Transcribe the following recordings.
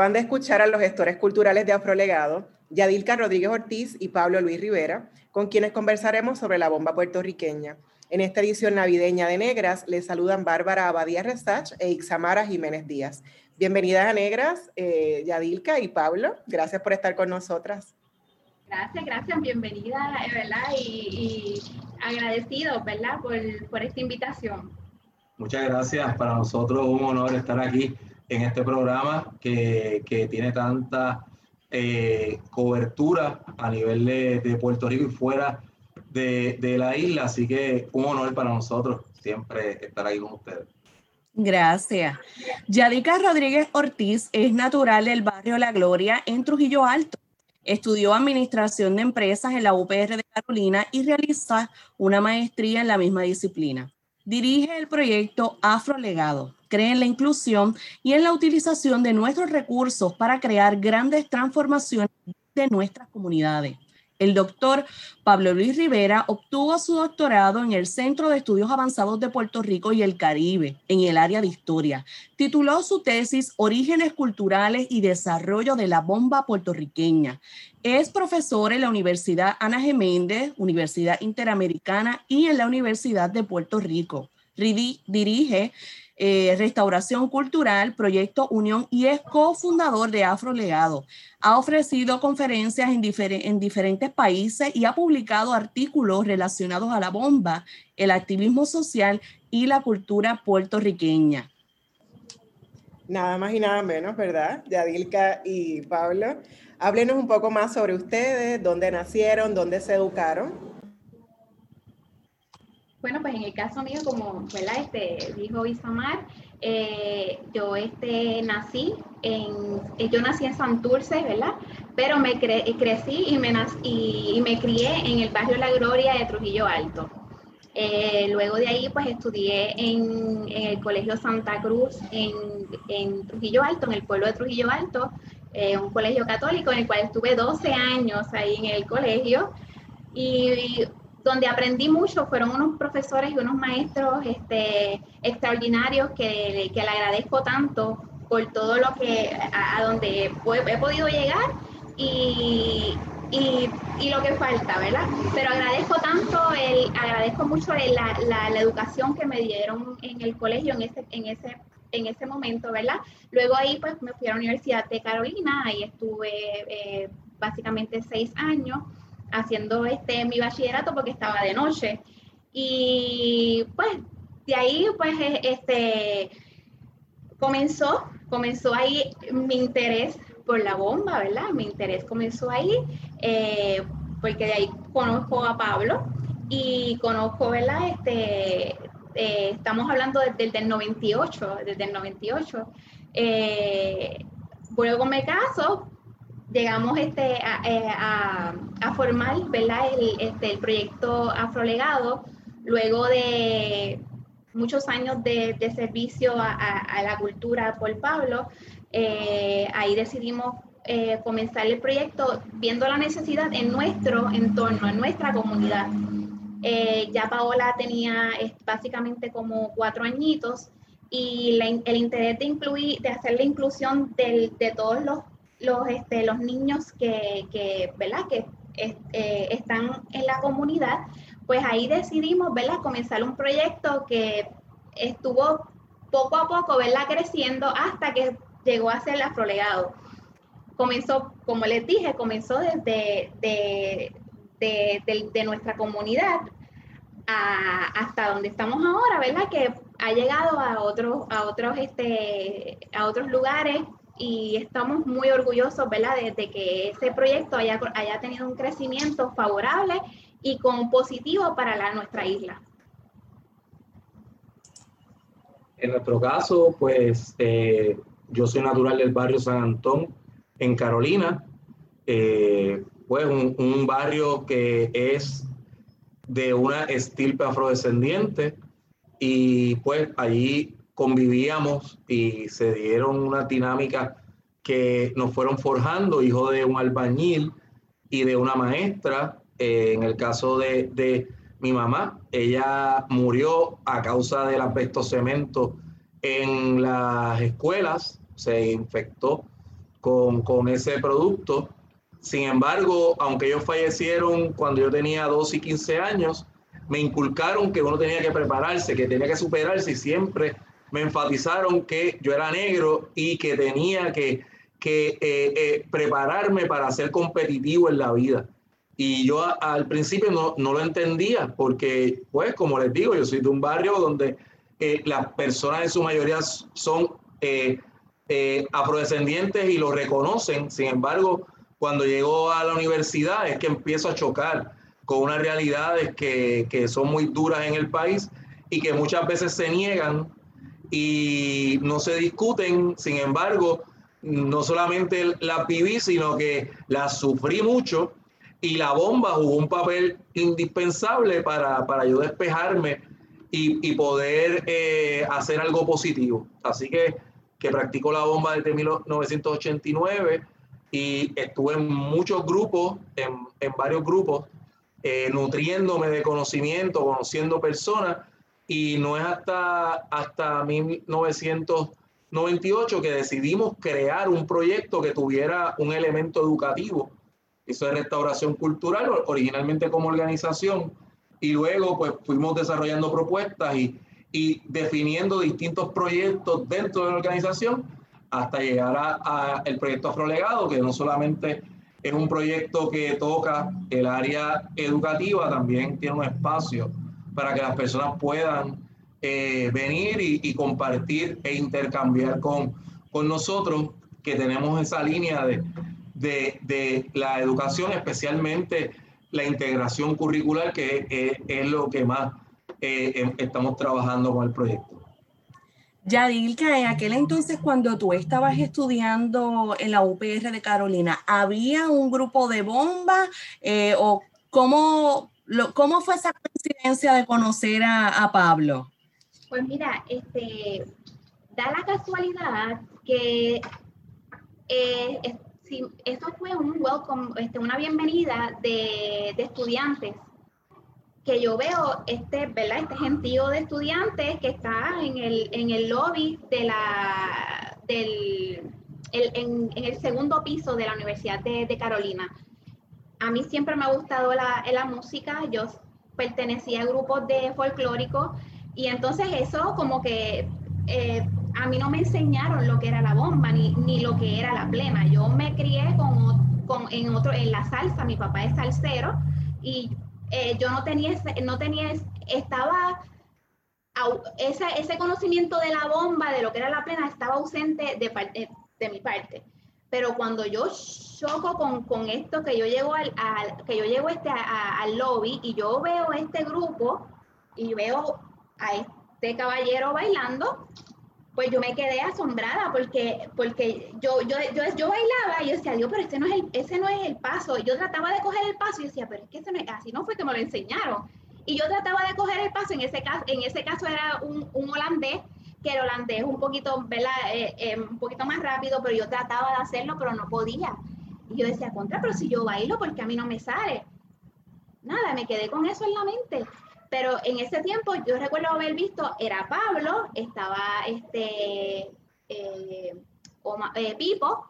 Acaban de escuchar a los gestores culturales de Afrolegado, Yadilka Rodríguez Ortiz y Pablo Luis Rivera, con quienes conversaremos sobre la bomba puertorriqueña. En esta edición navideña de Negras les saludan Bárbara Abadía Resach e Ixamara Jiménez Díaz. Bienvenidas a Negras, eh, Yadilka y Pablo. Gracias por estar con nosotras. Gracias, gracias, bienvenida, ¿verdad? Y, agradecido, ¿verdad? Por, por esta invitación. Muchas gracias. Para nosotros un honor estar aquí en este programa que, que tiene tanta eh, cobertura a nivel de, Puerto Rico y fuera de, de, la isla. Así que un honor para nosotros siempre estar ahí con ustedes. Gracias. Yadica Rodríguez Ortiz es natural del barrio La Gloria en Trujillo Alto. Estudió Administración de Empresas en la UPR de Carolina y realiza una maestría en la misma disciplina. Dirige el proyecto Afrolegado, cree en la inclusión y en la utilización de nuestros recursos para crear grandes transformaciones de nuestras comunidades. El doctor Pablo Luis Rivera obtuvo su doctorado en el Centro de Estudios Avanzados de Puerto Rico y el Caribe, en el área de historia. Tituló su tesis Orígenes Culturales y Desarrollo de la Bomba Puertorriqueña. Es profesor en la Universidad Ana Geméndez, Universidad Interamericana y en la Universidad de Puerto Rico. Dirige eh, Restauración Cultural, Proyecto Unión y es cofundador de Afro Legado. Ha ofrecido conferencias en, en diferentes países y ha publicado artículos relacionados a la bomba, el activismo social y la cultura puertorriqueña. Nada más y nada menos, ¿verdad? Yadilka y Pablo. Háblenos un poco más sobre ustedes, dónde nacieron, dónde se educaron. Bueno, pues en el caso mío, como Este, dijo Isamar, eh, yo este, nací en, eh, yo nací en Santurce, ¿verdad? Pero me crecí y me, y, me crié en el barrio La Gloria de Trujillo Alto. Eh, luego de ahí, pues estudié en, el Colegio Santa Cruz en, en, Trujillo Alto, en el pueblo de Trujillo Alto, un colegio católico en el cual estuve 12 años ahí en el colegio. Y donde aprendí mucho fueron unos profesores y unos maestros este, extraordinarios que, que le agradezco tanto por todo lo que, a, donde he, podido llegar y, y, y, lo que falta, ¿verdad? Pero agradezco tanto, el, agradezco mucho la, la, la, educación que me dieron en el colegio en ese, en ese en ese momento, ¿verdad? Luego ahí pues me fui a la Universidad de Carolina y estuve eh, básicamente seis años haciendo este, mi bachillerato porque estaba de noche. Y pues de ahí pues este, comenzó, comenzó ahí mi interés por la bomba, ¿verdad? Mi interés comenzó ahí eh, porque de ahí conozco a Pablo y conozco, ¿verdad? Este, eh, estamos hablando desde, el 98, desde el 98. Eh, luego me caso, llegamos este, eh, a, a, formar ¿verdad? El, este, el proyecto Afrolegado luego de muchos años de, de servicio a, a, la cultura por Pablo. Eh, ahí decidimos eh, comenzar el proyecto viendo la necesidad en nuestro entorno, en nuestra comunidad. ya Paola tenía básicamente como cuatro añitos y el interés de incluir, de hacer la inclusión de todos los, los, este, los niños que, que, ¿verdad? que eh, están en la comunidad, pues ahí decidimos ¿verdad? comenzar un proyecto que estuvo poco a poco ¿verdad? creciendo hasta que llegó a ser el afrolegado. Comenzó, como les dije, comenzó desde de, de, nuestra comunidad hasta donde estamos ahora, ¿verdad? Que ha llegado a otros, a otros, este, a otros lugares y estamos muy orgullosos, ¿verdad?, de, que ese proyecto haya, haya, tenido un crecimiento favorable y con positivo para nuestra isla. En nuestro caso, pues eh, yo soy natural del barrio San Antón, en Carolina, eh, pues un, un, barrio que es de una estirpe afrodescendiente y pues allí convivíamos y se dieron una dinámica que nos fueron forjando, hijo de un albañil y de una maestra. Eh, en el caso de, de, mi mamá, ella murió a causa del asbesto cemento en las escuelas, se infectó con, con ese producto. Sin embargo, aunque ellos fallecieron cuando yo tenía 12 y 15 años, me inculcaron que uno tenía que prepararse, que tenía que superarse y siempre me enfatizaron que yo era negro y que tenía que, que eh, eh, prepararme para ser competitivo en la vida. Y yo al principio no, no, lo entendía porque, pues, como les digo, yo soy de un barrio donde eh, las personas en su mayoría son afrodescendientes y lo reconocen. Sin embargo, cuando llego a la universidad es que empiezo a chocar con unas realidades que, que son muy duras en el país y que muchas veces se niegan y no se discuten, sin embargo, no solamente la viví, sino que la sufrí mucho y la bomba jugó un papel indispensable para, para yo despejarme y, y poder eh, hacer algo positivo. Así que, que practico la bomba desde 1989 y estuve en muchos grupos, en, en varios grupos, eh, nutriéndome de conocimiento, conociendo personas y no es hasta, hasta 1998 que decidimos crear un proyecto que tuviera un elemento educativo. Eso es restauración cultural, originalmente como organización, y luego pues fuimos desarrollando propuestas y, y definiendo distintos proyectos dentro de la organización hasta llegar a, el proyecto Afrolegado, que no solamente es un proyecto que toca el área educativa, también tiene un espacio para que las personas puedan eh, venir y, compartir e intercambiar con, con nosotros que tenemos esa línea de, de, la educación, especialmente la integración curricular, que es, lo que más eh, em, estamos trabajando con el proyecto. Yadilka, en aquel entonces cuando tú estabas estudiando en la UPR de Carolina, ¿había un grupo de bomba eh, o cómo, ¿Cómo fue esa coincidencia de conocer a, Pablo? Pues mira, este, da la casualidad que eh, esto fue un welcome, este, una bienvenida de, estudiantes que yo veo este, ¿verdad? este gentío de estudiantes que está en el, en el lobby de la, del, en, el segundo piso de la Universidad de, de Carolina a mí siempre me ha gustado la, la música, yo pertenecía a grupos de folclóricos y entonces eso como que eh, a mí no me enseñaron lo que era la bomba ni, ni lo que era la plena. Yo me crié con, con, en, otro, en la salsa, mi papá es salsero y eh, yo no tenía, no tenía, estaba, ese, ese conocimiento de la bomba, de lo que era la plena, estaba ausente de, de mi parte. Pero cuando yo choco con, con esto, que yo llego al, que yo llego este, al lobby y yo veo este grupo y veo a este caballero bailando, pues yo me quedé asombrada porque, porque yo, yo, yo, yo bailaba y yo decía, Dios, pero este no es el, ese no es el paso. Yo trataba de coger el paso y decía, pero es que ese no es, así no fue que me lo enseñaron. Y yo trataba de coger el paso, en ese caso, en ese caso era un, un holandés que el holandés es un poquito, ¿verdad? Eh, eh, un poquito más rápido, pero yo trataba de hacerlo, pero no podía. Y yo decía, contra, pero si yo bailo, porque a mí no me sale? Nada, me quedé con eso en la mente. pero en ese tiempo yo recuerdo haber visto, era Pablo, estaba este eh, eh, Pipo,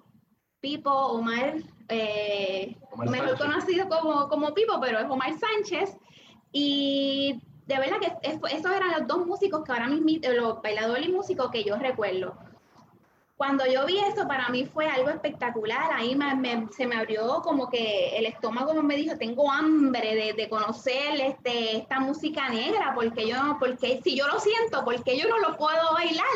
Pipo, Omar, eh, mejor conocido como, como Pipo, pero es Omar Sánchez, y de verdad que esos eran los dos músicos que ahora mismo, los bailadores y músicos que yo recuerdo cuando yo vi eso, para mí fue algo espectacular. Ahí se me abrió como que el estómago me dijo, tengo hambre de, conocer este, esta música negra, porque yo, porque si yo lo siento, porque yo no lo puedo bailar.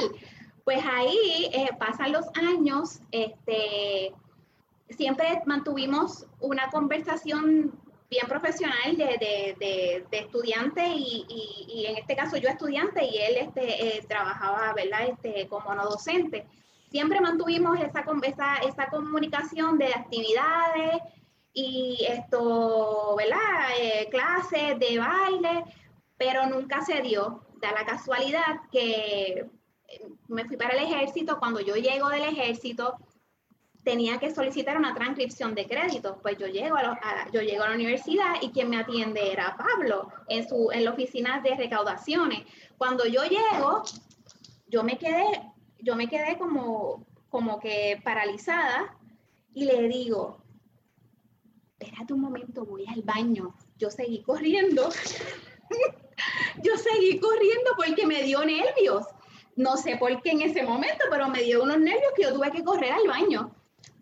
Pues ahí eh, pasan los años, este, siempre mantuvimos una conversación bien profesional de, de, de, estudiante y, y, en este caso yo estudiante y él este, eh, trabajaba ¿verdad? Este, como no docente siempre mantuvimos esa, esa, esa comunicación de actividades y esto, ¿verdad? Eh, clases de baile, pero nunca se dio. Da la casualidad que eh, me fui para el ejército, cuando yo llego del ejército, tenía que solicitar una transcripción de créditos. Pues yo llego a, yo llego a la universidad y quien me atiende era Pablo en, su, en la oficina de recaudaciones. Cuando yo llego, yo me quedé yo me quedé como, como que paralizada y le digo, espérate un momento, voy al baño. Yo seguí corriendo. yo seguí corriendo porque me dio nervios. No sé por qué en ese momento, pero me dio unos nervios que yo tuve que correr al baño.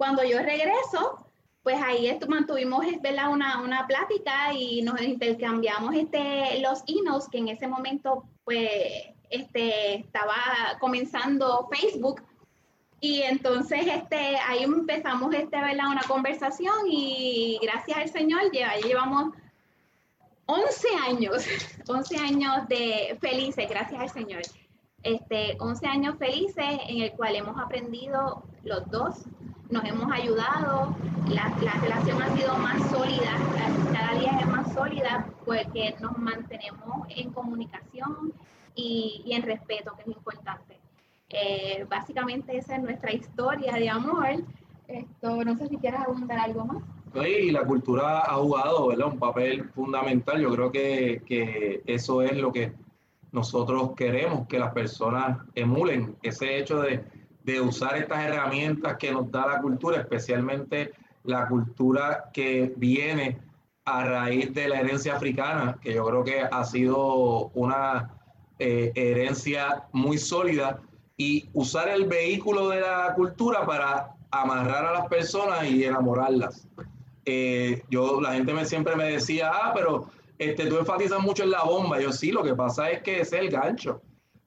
Cuando yo regreso, pues ahí mantuvimos Una, una plática y nos intercambiamos este, los emails que en ese momento pues este, estaba comenzando Facebook y entonces este, ahí empezamos este, ¿verdad? una conversación y gracias al Señor ya llevamos 11 años, 11 años de felices, gracias al Señor. Este, 11 años felices en el cual hemos aprendido los dos, nos hemos ayudado, la, la relación ha sido más sólida, cada día es más sólida porque nos mantenemos en comunicación, y, en respeto, que es importante. Eh, básicamente esa es nuestra historia de amor. Esto, no sé si quieres abundar algo más. y la cultura ha jugado ¿verdad? un papel fundamental. Yo creo que, que, eso es lo que nosotros queremos, que las personas emulen ese hecho de, de usar estas herramientas que nos da la cultura, especialmente la cultura que viene a raíz de la herencia africana, que yo creo que ha sido una eh, herencia muy sólida y usar el vehículo de la cultura para amarrar a las personas y enamorarlas. Eh, yo, la gente me, siempre me decía, ah, pero este, tú enfatizas mucho en la bomba. Yo sí, lo que pasa es que es el gancho.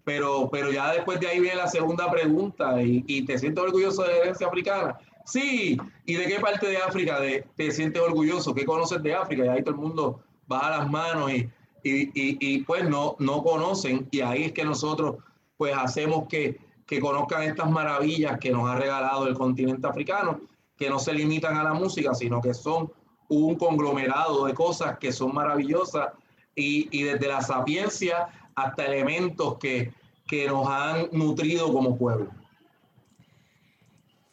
Pero, pero ya después de ahí viene la segunda pregunta y, te sientes orgulloso de la herencia africana. Sí, ¿y de qué parte de África te sientes orgulloso? ¿Qué conoces de África? Y ahí todo el mundo baja las manos y, y, y, pues no, no conocen y ahí es que nosotros pues hacemos que, que conozcan estas maravillas que nos ha regalado el continente africano, que no se limitan a la música, sino que son un conglomerado de cosas que son maravillosas y, y desde la sapiencia hasta elementos que, que nos han nutrido como pueblo.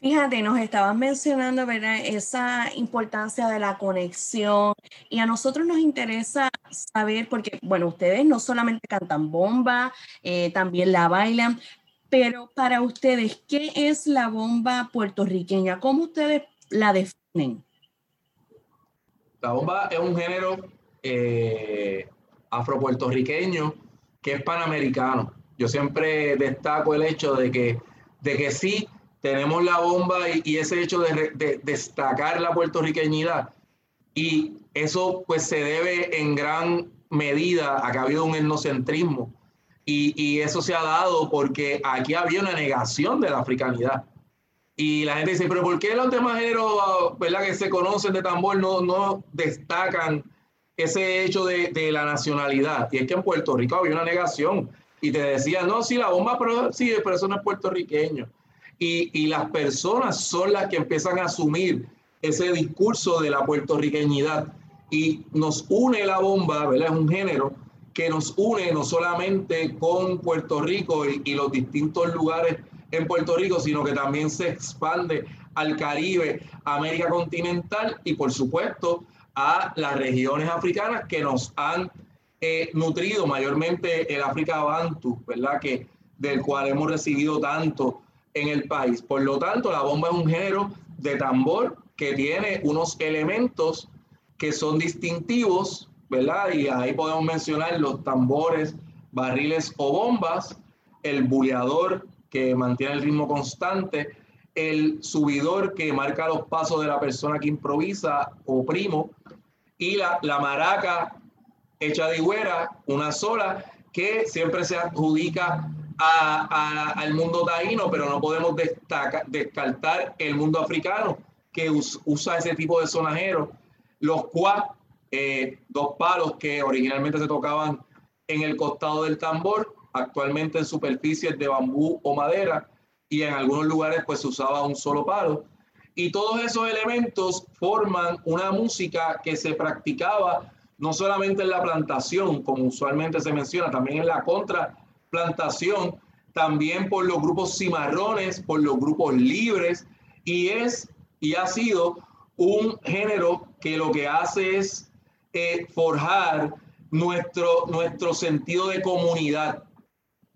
Fíjate, nos estabas mencionando, ¿verdad? Esa importancia de la conexión y a nosotros nos interesa saber, porque, bueno, ustedes no solamente cantan bomba, eh, también la bailan, pero para ustedes, ¿qué es la bomba puertorriqueña? ¿Cómo ustedes la definen? La bomba es un género eh, afropuertorriqueño que es panamericano. Yo siempre destaco el hecho de que, de que sí tenemos la bomba y, ese hecho de, destacar la puertorriqueñidad. Y eso pues se debe en gran medida a que ha habido un etnocentrismo. Y, y, eso se ha dado porque aquí había una negación de la africanidad. Y la gente dice, pero ¿por qué los demás géneros ¿verdad? que se conocen de tambor no, no destacan ese hecho de, la nacionalidad? Y es que en Puerto Rico había una negación. Y te decían, no, sí, la bomba, pero sí, pero eso no es puertorriqueño y, las personas son las que empiezan a asumir ese discurso de la puertorriqueñidad y nos une la bomba, ¿verdad? Es un género que nos une no solamente con Puerto Rico y, y, los distintos lugares en Puerto Rico, sino que también se expande al Caribe, América continental y por supuesto a las regiones africanas que nos han eh, nutrido mayormente el África Bantu, ¿verdad? Que, del cual hemos recibido tanto en el país. Por lo tanto, la bomba es un género de tambor que tiene unos elementos que son distintivos, ¿verdad? Y ahí podemos mencionar los tambores, barriles o bombas, el buleador que mantiene el ritmo constante, el subidor que marca los pasos de la persona que improvisa o primo, y la, la maraca hecha de higuera, una sola, que siempre se adjudica al mundo taíno, pero no podemos descartar el mundo africano que usa ese tipo de sonajeros. Los cuá, eh, dos palos que originalmente se tocaban en el costado del tambor, actualmente en superficies de bambú o madera, y en algunos lugares pues se usaba un solo palo. Y todos esos elementos forman una música que se practicaba no solamente en la plantación, como usualmente se menciona, también en la contraplantación, también por los grupos cimarrones, por los grupos libres, y es y ha sido un género que lo que hace es eh, forjar nuestro, nuestro sentido de comunidad,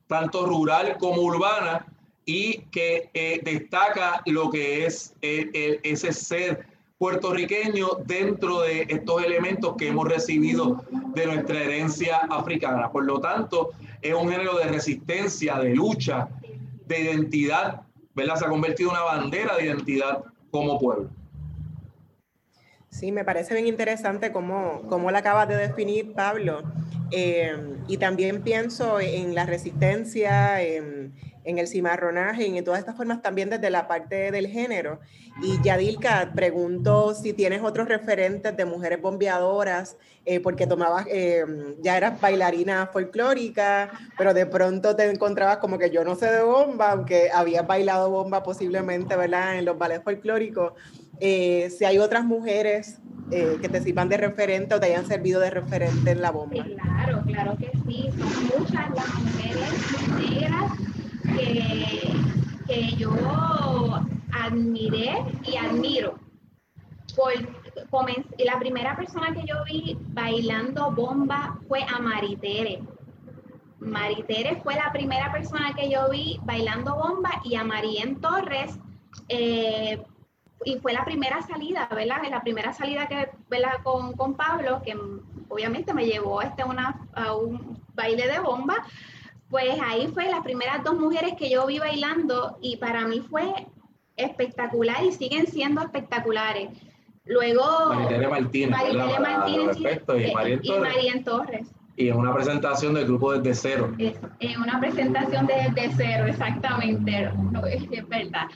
tanto rural como urbana, y que eh, destaca lo que es eh, ese ser puertorriqueño dentro de estos elementos que hemos recibido de nuestra herencia africana. Por lo tanto, es un género de resistencia, de lucha, de identidad, ¿verdad? Se ha convertido en una bandera de identidad como pueblo. Sí, me parece bien interesante cómo, cómo la acabas de definir, Pablo. Eh, y también pienso en la resistencia, en, en el cimarronaje y en todas estas formas también desde la parte del género. Y Yadilka, pregunto si tienes otros referentes de mujeres bombeadoras, eh, porque tomabas, eh, ya eras bailarina folclórica, pero de pronto te encontrabas como que yo no sé de bomba, aunque habías bailado bomba posiblemente, ¿verdad? En los ballets folclóricos. Eh, si hay otras mujeres que te sirvan de referente o te hayan servido de referente en la bomba. Claro, claro que sí, son muchas las mujeres negras que, yo admiré y admiro. Por, la primera persona que yo vi bailando bomba fue a Maritere. Maritere fue la primera persona que yo vi bailando bomba y a Marien Torres. Eh, y fue la primera salida, ¿verdad? La primera salida que, ¿verdad? Con, con Pablo, que obviamente me llevó este una, a un baile de bomba, pues ahí fue las primeras dos mujeres que yo vi bailando y para mí fue espectacular y siguen siendo espectaculares. Luego... Maritere Martínez. Maritere Martínez y, Marien Torres. Y en una presentación del grupo Desde Cero. en una presentación de Desde Cero, exactamente, es verdad.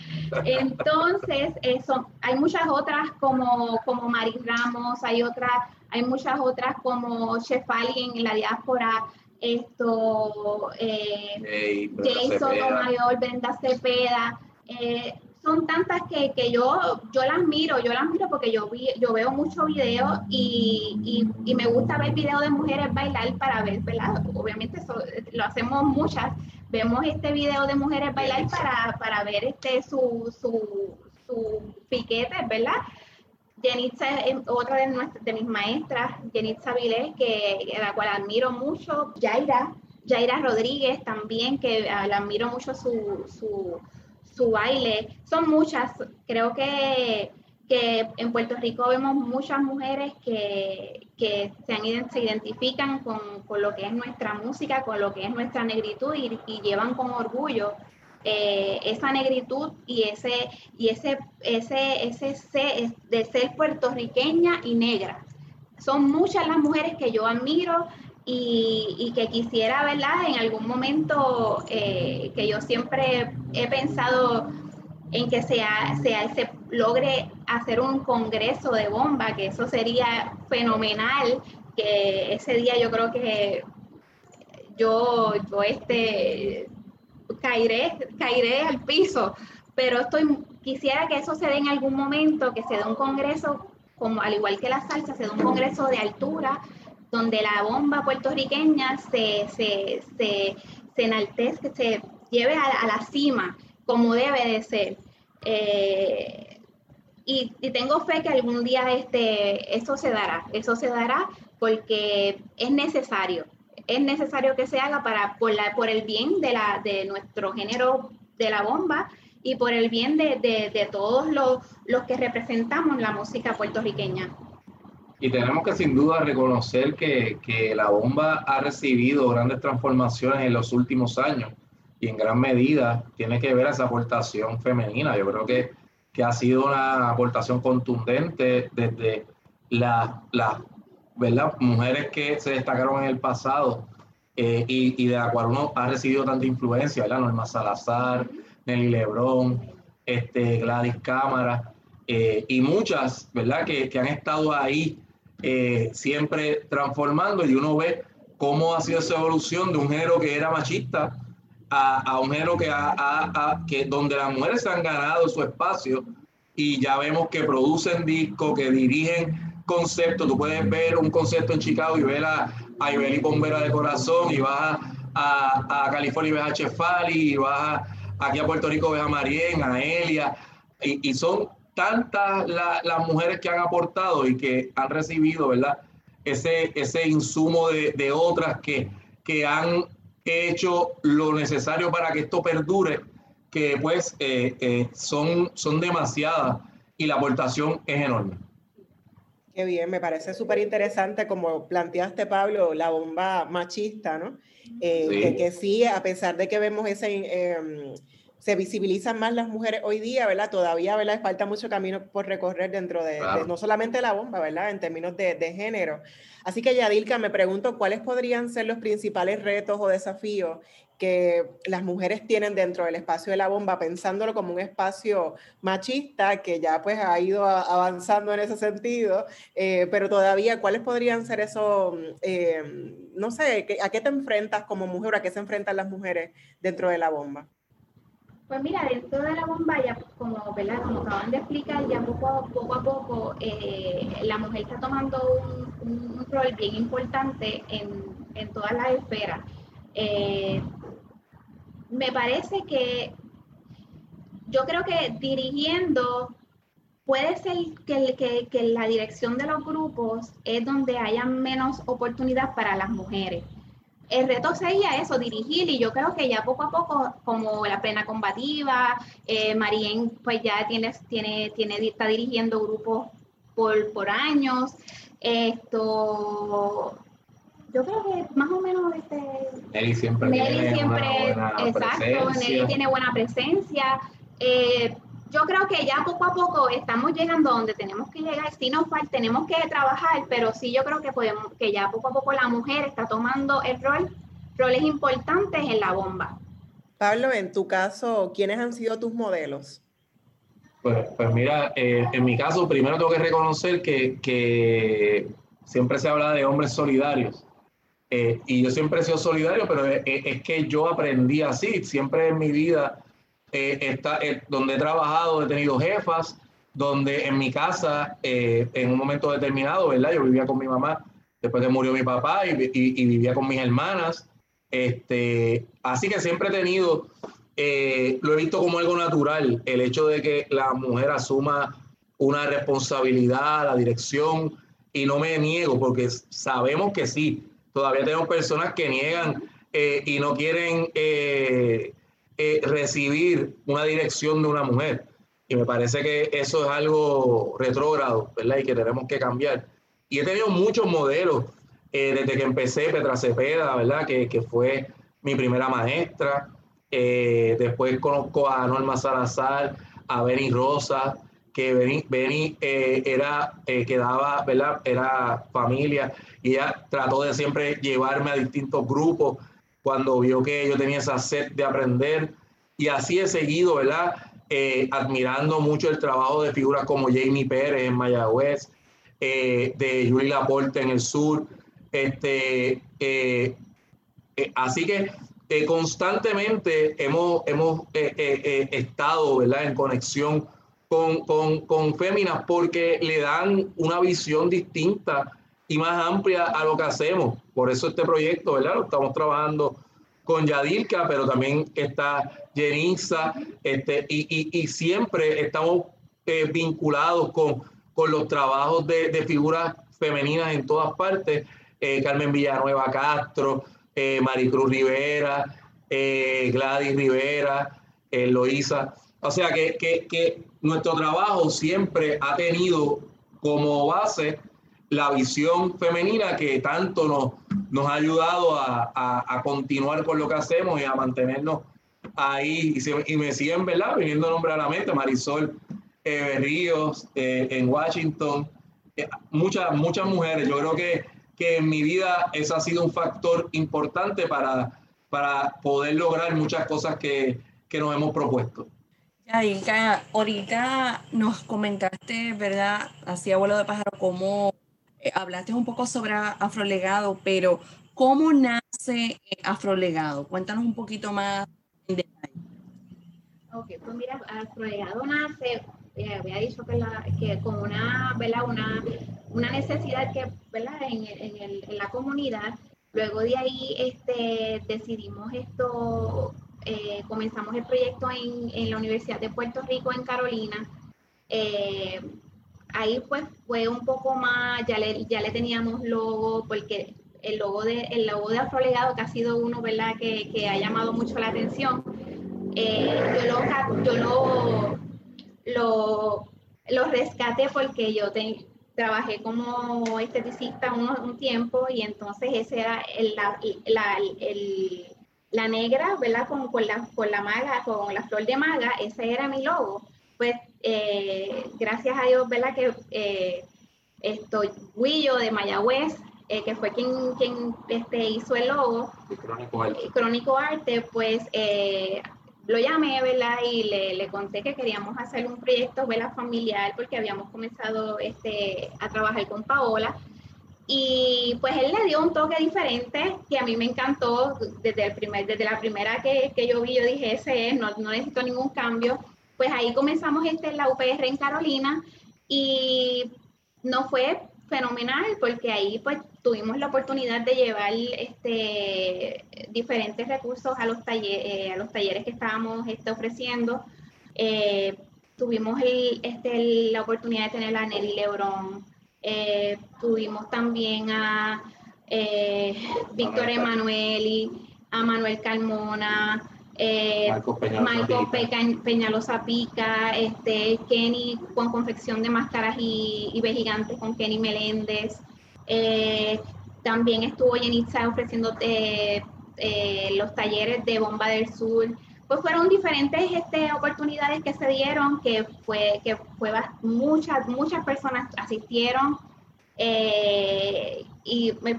Entonces, eso, hay muchas otras como, como Mari Ramos, hay otras, hay muchas otras como Chef en la diáspora, esto, eh, Jason Mayor, Brenda Cepeda, eh, son tantas que, que, yo, yo las miro, yo las miro porque yo, vi, yo veo muchos videos y, y, me gusta ver videos de mujeres bailar para ver, ¿verdad? Obviamente lo hacemos muchas, vemos este video de mujeres bailar para, para ver este su, su, su piquete, ¿verdad? Jenitza es otra de, mis maestras, Jenitza Vilés, que, la cual admiro mucho. Yaira, Yaira Rodríguez también, que ah, la admiro mucho su, su, su, baile. Son muchas, creo que, que en Puerto Rico vemos muchas mujeres que, que se, han, se identifican con, con, lo que es nuestra música, con lo que es nuestra negritud y, y llevan con orgullo eh, esa negritud y ese, y ese, ese, ese de ser puertorriqueña y negra. Son muchas las mujeres que yo admiro y, que quisiera, ¿verdad? En algún momento eh, que yo siempre he pensado en que sea, sea, se logre hacer un congreso de bomba, que eso sería fenomenal, que ese día yo creo que yo, yo este, caeré, caeré al piso, pero estoy, quisiera que eso se dé en algún momento, que se dé un congreso, como al igual que la salsa, se dé un congreso de altura, donde la bomba puertorriqueña se, se, se, se enaltezca, se lleve a, la cima, como debe de ser. Eh, y, tengo fe que algún día este, eso se dará, eso se dará porque es necesario, es necesario que se haga para, por, la, por el bien de, la, de nuestro género de la bomba y por el bien de, de, todos los, los que representamos la música puertorriqueña. Y tenemos que sin duda reconocer que, que, la bomba ha recibido grandes transformaciones en los últimos años y en gran medida tiene que ver esa aportación femenina. Yo creo que, que ha sido una aportación contundente desde las la, ¿verdad? mujeres que se destacaron en el pasado eh, y, de la cual uno ha recibido tanta influencia, ¿verdad? Norma Salazar, Nelly Lebrón, este, Gladys Cámara eh, y muchas, ¿verdad? Que, que han estado ahí eh, siempre transformando y uno ve cómo ha sido esa evolución de un género que era machista a, a un género que, a, que donde las mujeres han ganado su espacio y ya vemos que producen discos, que dirigen conceptos. Tú puedes ver un concepto en Chicago y ver a, a Ibeli Bombera de Corazón y vas a, a, California y ves a Chefali y vas aquí a Puerto Rico ves a Marien, a Elia y, y son tantas las mujeres que han aportado y que han recibido, ¿verdad? Ese, ese insumo de, de otras que, que han hecho lo necesario para que esto perdure, que pues eh, eh, son, son demasiadas y la aportación es enorme. Qué bien, me parece súper interesante como planteaste, Pablo, la bomba machista, ¿no? Eh, que, que, sí, a pesar de que vemos ese em, se visibilizan más las mujeres hoy día, ¿verdad? Todavía, ¿verdad? Falta mucho camino por recorrer dentro de, no solamente la bomba, ¿verdad? En términos de, de, género. Así que, Yadilka, me pregunto cuáles podrían ser los principales retos o desafíos que las mujeres tienen dentro del espacio de la bomba, pensándolo como un espacio machista que ya pues ha ido avanzando en ese sentido, eh, pero todavía, ¿cuáles podrían ser esos, eh, no sé, ¿a qué te enfrentas como mujer, a qué se enfrentan las mujeres dentro de la bomba? Pues mira, dentro de la bomba, ya como, como acaban de explicar, ya poco a poco, eh, la mujer está tomando un, rol bien importante en, en todas las esferas. Me parece que yo creo que dirigiendo puede ser que, que, que la dirección de los grupos es donde haya menos oportunidad para las mujeres. El reto sería eso, dirigir, y yo creo que ya poco a poco, como la plena combativa, eh, Marien pues ya tiene, tiene, tiene, está dirigiendo grupos por, por años, esto, yo creo que más o menos este Nelly siempre Nelly siempre exacto Nelly tiene buena presencia eh, yo creo que ya poco a poco estamos llegando donde tenemos que llegar. Sí nos falta, tenemos que trabajar, pero sí yo creo que podemos, que ya poco a poco la mujer está tomando el rol, roles importantes en la bomba. Pablo, en tu caso, ¿quiénes han sido tus modelos? Pues, pues mira, eh, en mi caso, primero tengo que reconocer que, que siempre se habla de hombres solidarios. Eh, y yo siempre he sido solidario, pero es, es que yo aprendí así. Siempre en mi vida eh, está, eh, donde he trabajado, he tenido jefas, donde en mi casa, eh, en un momento determinado, ¿verdad? Yo vivía con mi mamá después de murió mi papá y, y, vivía con mis hermanas. Este, así que siempre he tenido, lo he visto como algo natural, el hecho de que la mujer asuma una responsabilidad, la dirección, y no me niego, porque sabemos que sí, todavía tenemos personas que niegan y no quieren eh, recibir una dirección de una mujer. Y me parece que eso es algo retrógrado, ¿verdad? Y que tenemos que cambiar. Y he tenido muchos modelos eh, desde que empecé, Petra Cepeda, ¿verdad? Que, que fue mi primera maestra. Eh, después conozco a Norma Salazar, a Benny Rosa, que Benny, Benny era, que daba, ¿verdad? Era familia y ella trató de siempre llevarme a distintos grupos cuando vio que yo tenía esa sed de aprender. Y así he seguido, ¿verdad? Eh, admirando mucho el trabajo de figuras como Jamie Pérez en Mayagüez, eh, de Julie Laporte en el sur. Este, eh, así que constantemente hemos, hemos estado ¿verdad? en conexión con, con, con féminas porque le dan una visión distinta y más amplia a lo que hacemos. Por eso este proyecto, ¿verdad? Lo estamos trabajando con Yadilka, pero también está Jenisa, este, y, y, y siempre estamos eh, vinculados con, con los trabajos de, de, figuras femeninas en todas partes, eh, Carmen Villanueva Castro, eh, Maricruz Rivera, eh, Gladys Rivera, Loisa. O sea que, que, nuestro trabajo siempre ha tenido como base la visión femenina que tanto nos, nos ha ayudado a, a, continuar con lo que hacemos y a mantenernos ahí. Y, me siguen, ¿verdad? Viniendo nombre a la mente, Marisol eh, Ríos en Washington, muchas, muchas mujeres. Yo creo que que en mi vida eso ha sido un factor importante para, para poder lograr muchas cosas que, que nos hemos propuesto. Yadinka, ahorita nos comentaste, ¿verdad? Así abuelo de pájaro, cómo eh, hablaste un poco sobre Afrolegado, pero ¿cómo nace eh, Afrolegado? Cuéntanos un poquito más en detalle. Ok, pues mira, Afrolegado nace eh, había dicho que, la, que como una, ¿verdad? Una, una necesidad que, ¿verdad? En, en, el, en, la comunidad. Luego de ahí este, decidimos esto, eh, comenzamos el proyecto en, en, la Universidad de Puerto Rico, en Carolina. Eh, ahí pues fue un poco más, ya le, ya le teníamos logo, porque el logo de, el logo de Afrolegado, que ha sido uno, ¿verdad? Que, que ha llamado mucho la atención. yo, lo, yo lo lo, lo rescaté porque yo trabajé como esteticista un, tiempo y entonces ese era el, la, la, el, la, negra, ¿verdad? Con, con, la, con la maga, con la flor de maga, ese era mi logo. Pues eh, gracias a Dios, ¿verdad? Que eh, estoy Guillo de Mayagüez, eh, que fue quien, quien este, hizo el logo, Crónico Arte, Crónico Arte pues lo llamé, ¿verdad? Y le, le, conté que queríamos hacer un proyecto, ¿verdad? Familiar, porque habíamos comenzado este, a trabajar con Paola. Y pues él le dio un toque diferente que a mí me encantó. Desde, el primer, desde la primera que, que yo vi, yo dije, ese es, no, no necesito ningún cambio. Pues ahí comenzamos este, la UPR en Carolina y no fue fenomenal porque ahí pues tuvimos la oportunidad de llevar este, diferentes recursos a los, talleres, eh, a los talleres que estábamos este, ofreciendo. Eh, tuvimos el, este, la oportunidad de tener a Nelly Lebrón, eh, tuvimos también a Víctor Emanueli, a Manuel Carmona, eh, Marco Peñalosa Pica, este, Kenny con confección de máscaras y, y gigantes con Kenny Meléndez. Eh, también estuvo Yenitza ofreciendo eh, los talleres de Bomba del Sur. Pues fueron diferentes este, oportunidades que se dieron, que fue, que fue muchas, muchas personas asistieron. y pues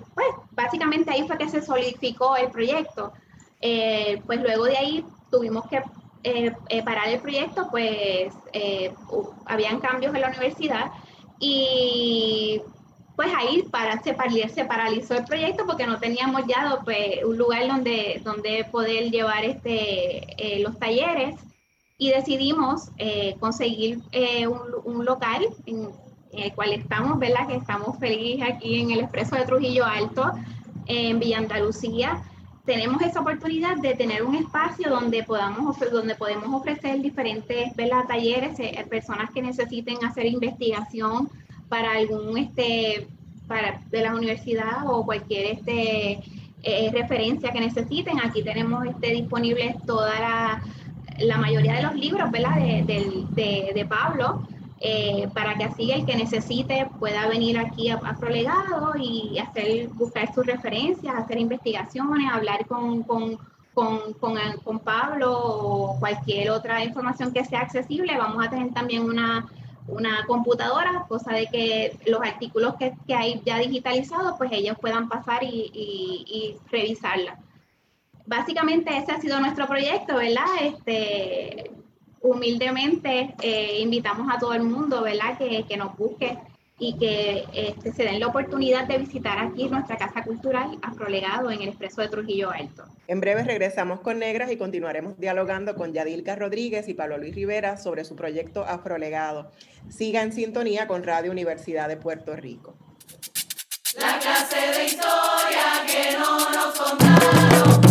básicamente ahí fue que se solidificó el proyecto. Eh, pues luego de ahí tuvimos que eh, eh, parar el proyecto, pues habían cambios en la universidad y pues ahí para, se, paralizó el proyecto porque no teníamos ya pues, un lugar donde, donde poder llevar este, los talleres. Y decidimos conseguir un, un, local en, el cual estamos, ¿verdad? Que estamos felices aquí en el Expreso de Trujillo Alto, en Villa Andalucía. Tenemos esa oportunidad de tener un espacio donde podamos donde podemos ofrecer diferentes talleres eh, personas que necesiten hacer investigación para algún este para de la universidad o cualquier este eh, referencia que necesiten aquí tenemos este disponibles toda la, la mayoría de los libros ¿verdad? De, de, de Pablo eh, para que así el que necesite pueda venir aquí a, Prolegado y hacer, buscar sus referencias, hacer investigaciones, hablar con, con, con, con, Pablo o cualquier otra información que sea accesible. Vamos a tener también una, una computadora, cosa de que los artículos que, que, hay ya digitalizados, pues ellos puedan pasar y, y, revisarla. Básicamente ese ha sido nuestro proyecto, ¿verdad? Este, humildemente eh, invitamos a todo el mundo, ¿verdad? Que, que nos busque y que este, se den la oportunidad de visitar aquí nuestra Casa Cultural Afrolegado en el Expreso de Trujillo Alto. En breve regresamos con Negras y continuaremos dialogando con Yadilka Rodríguez y Pablo Luis Rivera sobre su proyecto Afrolegado. Siga en sintonía con Radio Universidad de Puerto Rico. La clase de historia que no nos contaron,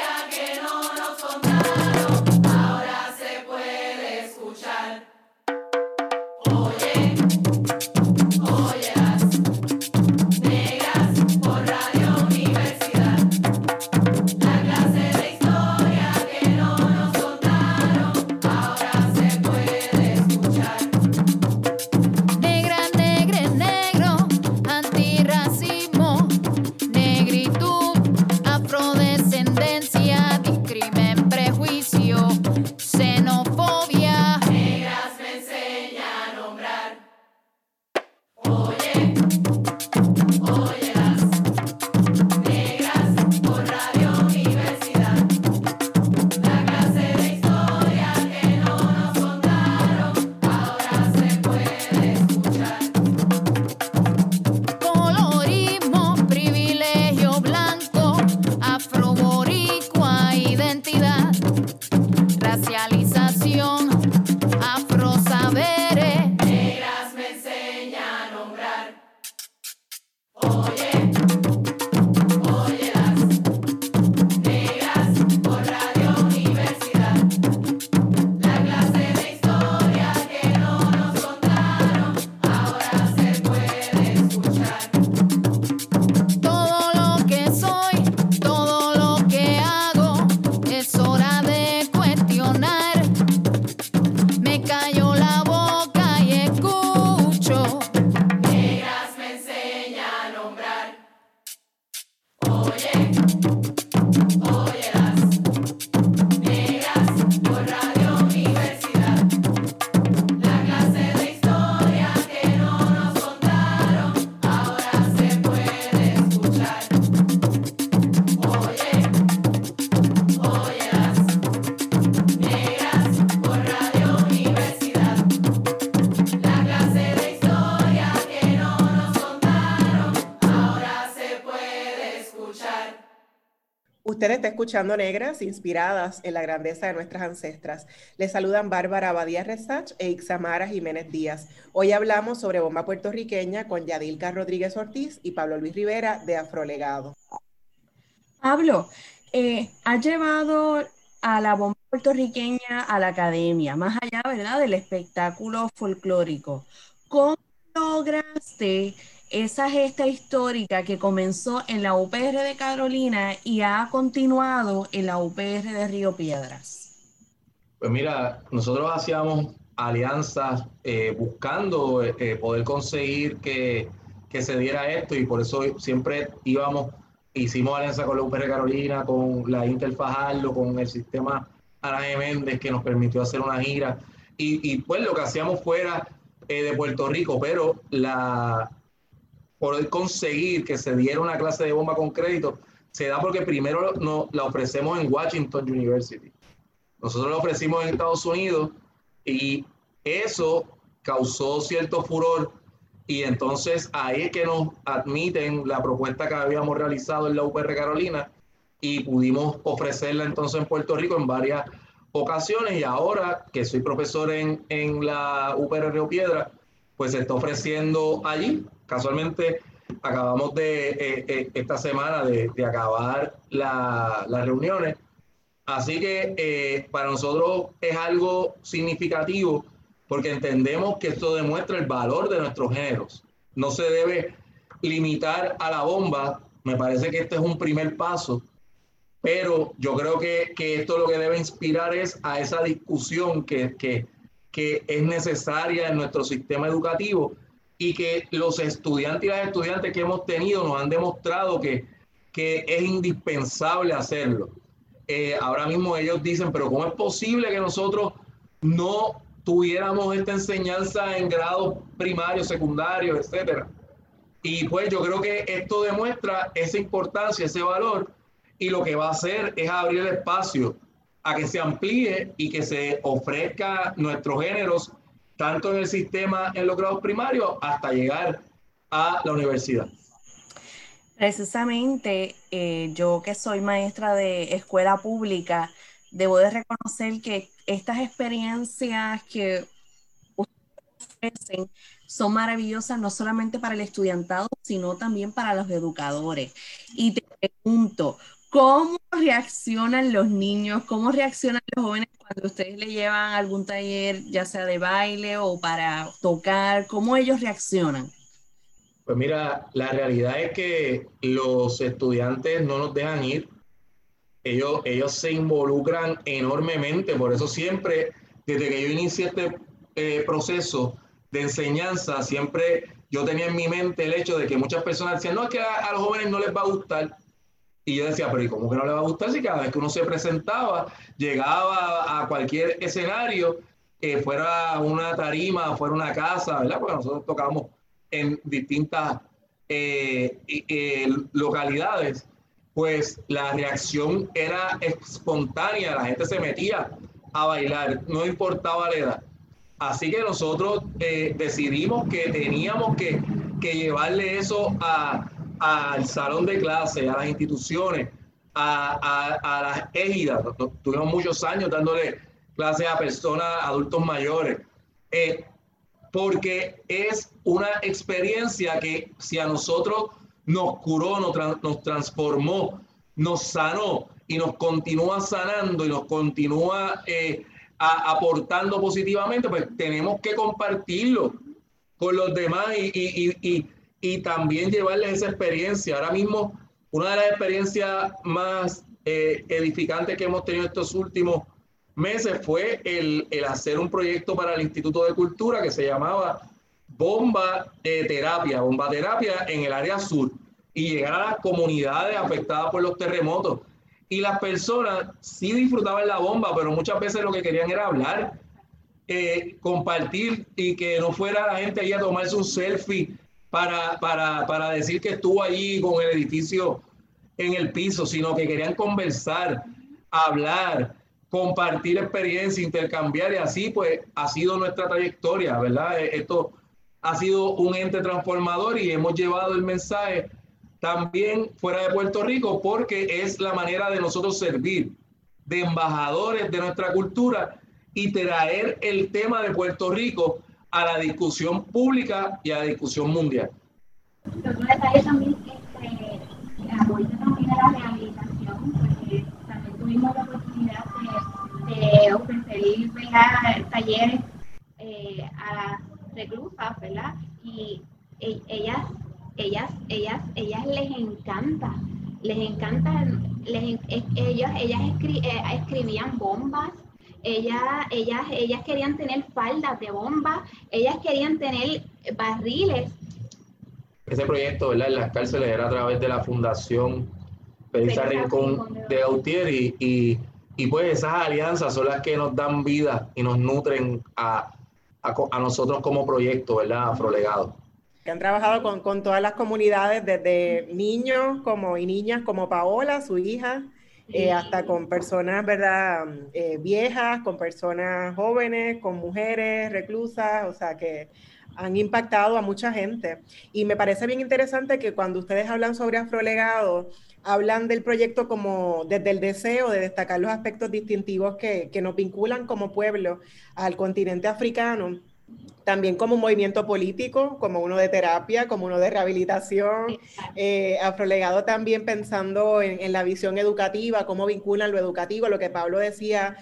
escuchando Negras, inspiradas en la grandeza de nuestras ancestras. Les saludan Bárbara Abadía Resach e Ixamara Jiménez Díaz. Hoy hablamos sobre bomba puertorriqueña con Yadilka Rodríguez Ortiz y Pablo Luis Rivera de Afrolegado. Pablo, eh, has llevado a la bomba puertorriqueña a la academia, más allá, ¿verdad?, del espectáculo folclórico. ¿Cómo lograste esa gesta histórica que comenzó en la UPR de Carolina y ha continuado en la UPR de Río Piedras? Pues mira, nosotros hacíamos alianzas eh, buscando eh, poder conseguir que, que se diera esto y por eso siempre íbamos, hicimos alianza con la UPR Carolina, con la Intel Fajardo, con el sistema G. Méndez que nos permitió hacer una gira y, pues lo que hacíamos fuera eh, de Puerto Rico, pero la poder conseguir que se diera una clase de bomba con crédito se da porque primero no, la ofrecemos en Washington University. Nosotros la ofrecimos en Estados Unidos y eso causó cierto furor y entonces ahí es que nos admiten la propuesta que habíamos realizado en la UPR Carolina y pudimos ofrecerla entonces en Puerto Rico en varias ocasiones y ahora que soy profesor en, en la UPR Río Piedra, pues se está ofreciendo allí. Casualmente acabamos de eh, eh, esta semana de, acabar la- las reuniones. Así que eh, para nosotros es algo significativo porque entendemos que esto demuestra el valor de nuestros géneros. No se debe limitar a la bomba. Me parece que este es un primer paso, pero yo creo que, que esto lo que debe inspirar es a esa discusión que, que, que es necesaria en nuestro sistema educativo y que los estudiantes y las estudiantes que hemos tenido nos han demostrado que, que es indispensable hacerlo. Eh, ahora mismo ellos dicen, pero ¿cómo es posible que nosotros no tuviéramos esta enseñanza en grados primarios, secundarios, etcétera? Y pues yo creo que esto demuestra esa importancia, ese valor, y lo que va a hacer es abrir el espacio a que se amplíe y que se ofrezca nuestros géneros, tanto en el sistema en los grados primarios hasta llegar a la universidad. Precisamente eh, yo que soy maestra de escuela pública, debo de reconocer que estas experiencias que ofrecen son maravillosas no solamente para el estudiantado, sino también para los educadores. Y te pregunto, ¿cómo reaccionan los niños? ¿Cómo reaccionan los jóvenes cuando ustedes le llevan algún taller, ya sea de baile o para tocar? ¿Cómo ellos reaccionan? Pues mira, la realidad es que los estudiantes no nos dejan ir. Ellos, ellos se involucran enormemente, por eso siempre, desde que yo inicié este eh, proceso de enseñanza, siempre yo tenía en mi mente el hecho de que muchas personas decían, no, es que a, a los jóvenes no les va a gustar. Y yo decía, pero ¿y cómo que no les va a gustar si cada vez que uno se presentaba, llegaba a cualquier escenario, que fuera una tarima, fuera una casa, ¿verdad? Porque nosotros tocábamos en distintas eh, eh, localidades, pues la reacción era espontánea, la gente se metía a bailar, no importaba la edad. Así que nosotros eh, decidimos que teníamos que llevarle eso a, al salón de clase, a las instituciones, a, a, a las égidas. Tuvimos muchos años dándole clases a personas, adultos mayores. Eh, porque es una experiencia que si a nosotros nos curó, nos, nos, transformó, nos sanó y nos continúa sanando y nos continúa eh, aportando positivamente, pues tenemos que compartirlo con los demás y, también llevarles esa experiencia. Ahora mismo, una de las experiencias más eh, edificantes que hemos tenido estos últimos meses fue el, el, hacer un proyecto para el Instituto de Cultura que se llamaba Bomba eh, Terapia, Bomba Terapia en el área sur y llegar a las comunidades afectadas por los terremotos. Y las personas sí disfrutaban la bomba, pero muchas veces lo que querían era hablar, eh, compartir y que no fuera la gente ahí a tomarse un selfie para, para, para decir que estuvo allí con el edificio en el piso, sino que querían conversar, hablar, compartir experiencia, intercambiar y así pues ha sido nuestra trayectoria, ¿verdad? Esto ha sido un ente transformador y hemos llevado el mensaje también fuera de Puerto Rico porque es la manera de nosotros servir de embajadores de nuestra cultura y traer el tema de Puerto Rico a la discusión pública y a la discusión mundial. Otro detalle también este, ahorita también la rehabilitación, porque también tuvimos la oportunidad de, de ofrecer talleres a las reclusas, ¿verdad? Y ellas, ellas, ellas, ellas les encanta, les encanta, les, ellas, ellas escri, eh, escribían bombas, ellas, ellas, ellas querían tener faldas de bombas, ellas querían tener barriles. Ese proyecto, ¿verdad? En las cárceles era a través de la Fundación Felisa Rincón de Gautier y, y, y, pues esas alianzas son las que nos dan vida y nos nutren a, a, a nosotros como proyecto, ¿verdad? Afrolegado. Que han trabajado con, con, todas las comunidades, desde niños como, y niñas como Paola, su hija, eh, hasta con personas, ¿verdad? Eh, viejas, con personas jóvenes, con mujeres reclusas, o sea que han impactado a mucha gente. Y me parece bien interesante que cuando ustedes hablan sobre afrolegado, hablan del proyecto como desde el deseo de destacar los aspectos distintivos que, que nos vinculan como pueblo al continente africano también como un movimiento político, como uno de terapia, como uno de rehabilitación, eh, afrolegado también pensando en, en, la visión educativa, cómo vinculan lo educativo, lo que Pablo decía,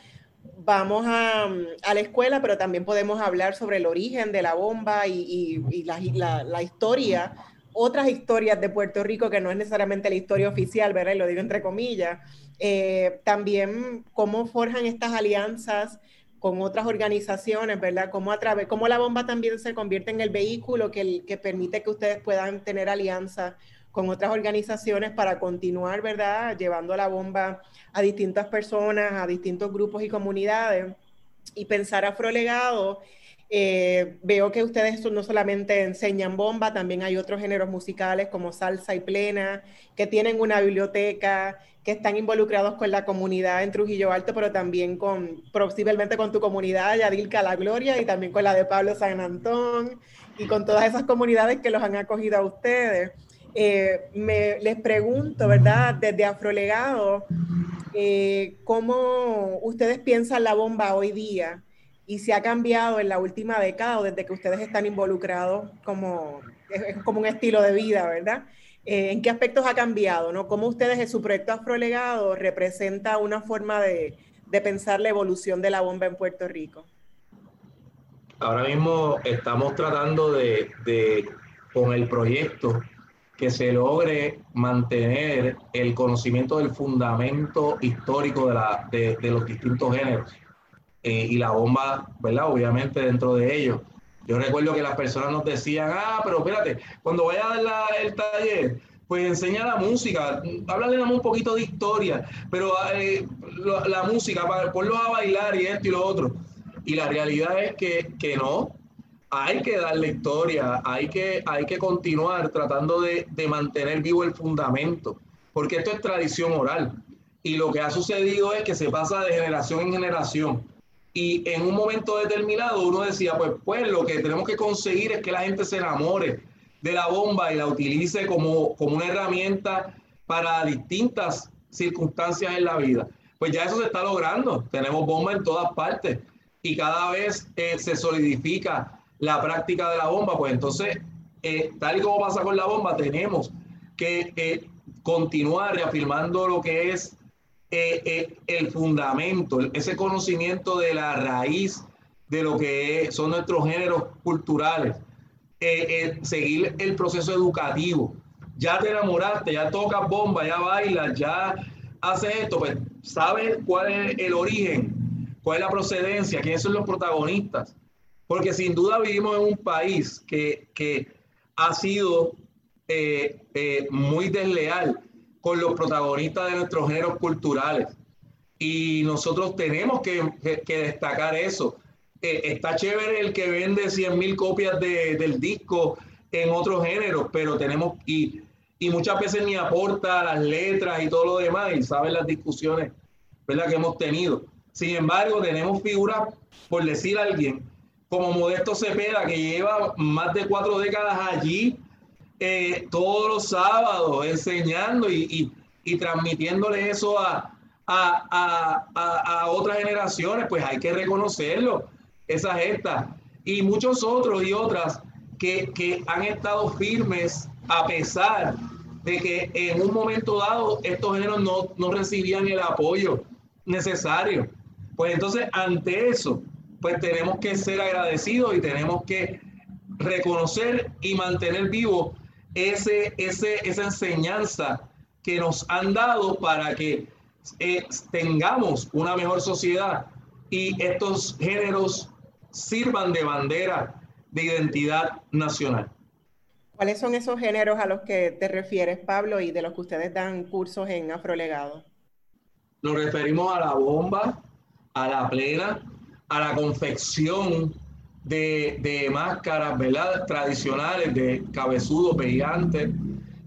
vamos a, a, la escuela, pero también podemos hablar sobre el origen de la bomba y, y, y la, la, la, historia, otras historias de Puerto Rico que no es necesariamente la historia oficial, ¿verdad? Y lo digo entre comillas. Eh, también cómo forjan estas alianzas con otras organizaciones, ¿verdad? Cómo, a través, cómo la bomba también se convierte en el vehículo que, que permite que ustedes puedan tener alianzas con otras organizaciones para continuar, ¿verdad? Llevando la bomba a distintas personas, a distintos grupos y comunidades. Y pensar afrolegado, eh, veo que ustedes no solamente enseñan bomba, también hay otros géneros musicales como salsa y plena, que tienen una biblioteca, que están involucrados con la comunidad en Trujillo Alto, pero también con, posiblemente con tu comunidad, Yadilca La Gloria, y también con la de Pablo San Antón, y con todas esas comunidades que los han acogido a ustedes. Eh, me, les pregunto, ¿verdad? Desde Afrolegado, eh, ¿cómo ustedes piensan la bomba hoy día? Y si ha cambiado en la última década o desde que ustedes están involucrados como, es como un estilo de vida, ¿verdad? Eh, ¿En qué aspectos ha cambiado? ¿no? ¿Cómo ustedes en su proyecto Afrolegado representa una forma de, de pensar la evolución de la bomba en Puerto Rico? Ahora mismo estamos tratando de, con el proyecto, que se logre mantener el conocimiento del fundamento histórico de, la, de los distintos géneros. Eh, y la bomba, ¿verdad? Obviamente dentro de ellos. Yo recuerdo que las personas nos decían, ah, pero espérate, cuando vaya a dar el taller, pues enseña la música, háblale un poquito de historia, pero eh, la, la, música, para ponlos a bailar y esto y lo otro. Y la realidad es que, que no, hay que darle historia, hay que, hay que continuar tratando de, de mantener vivo el fundamento, porque esto es tradición oral. Y lo que ha sucedido es que se pasa de generación en generación. Y en un momento determinado uno decía, pues, pues lo que tenemos que conseguir es que la gente se enamore de la bomba y la utilice como, como una herramienta para distintas circunstancias en la vida. Pues ya eso se está logrando. Tenemos bomba en todas partes y cada vez eh, se solidifica la práctica de la bomba. Pues entonces, eh, tal y como pasa con la bomba, tenemos que eh, continuar reafirmando lo que es eh, eh, el fundamento, ese conocimiento de la raíz de lo que son nuestros géneros culturales, eh, seguir el proceso educativo. Ya te enamoraste, ya tocas bomba, ya bailas, ya haces esto, pues sabes cuál es el origen, cuál es la procedencia, quiénes son los protagonistas. Porque sin duda vivimos en un país que, que ha sido muy desleal con los protagonistas de nuestros géneros culturales. Y nosotros tenemos que, que, destacar eso. Eh, está chévere el que vende 100 mil copias de, del disco en otros géneros, pero tenemos, y, y muchas veces ni aporta las letras y todo lo demás, y saben las discusiones ¿verdad? que hemos tenido. Sin embargo, tenemos figuras, por decir a alguien, como Modesto Cepeda, que lleva más de cuatro décadas allí eh, todos los sábados enseñando y, y, y transmitiéndole eso a, a, a, a, otras generaciones, pues hay que reconocerlo, esa gesta. Y muchos otros y otras que, que han estado firmes a pesar de que en un momento dado estos géneros no, no recibían el apoyo necesario. Pues entonces, ante eso, pues tenemos que ser agradecidos y tenemos que reconocer y mantener vivo ese, ese, esa enseñanza que nos han dado para que eh, tengamos una mejor sociedad y estos géneros sirvan de bandera de identidad nacional. ¿Cuáles son esos géneros a los que te refieres, Pablo, y de los que ustedes dan cursos en Afrolegado? Nos referimos a la bomba, a la plena, a la confección de, de máscaras, ¿verdad? Tradicionales, de cabezudos, brillantes,